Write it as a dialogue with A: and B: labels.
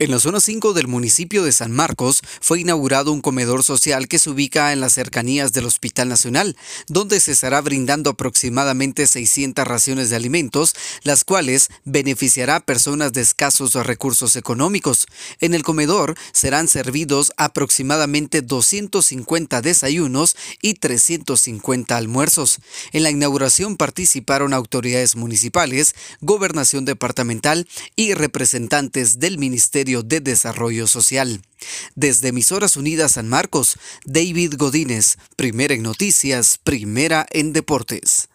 A: En la zona 5 del municipio de San Marcos fue inaugurado un comedor social que se ubica en las cercanías del Hospital Nacional, donde se estará brindando aproximadamente 600 raciones de alimentos, las cuales beneficiará a personas de escasos recursos económicos. En el comedor serán servidos aproximadamente 250 desayunos y 350 almuerzos. En la inauguración participaron autoridades municipales, gobernación departamental y representantes del Ministerio de Desarrollo Social. Desde Emisoras Unidas San Marcos, David Godínez, primera en noticias, primera en deportes.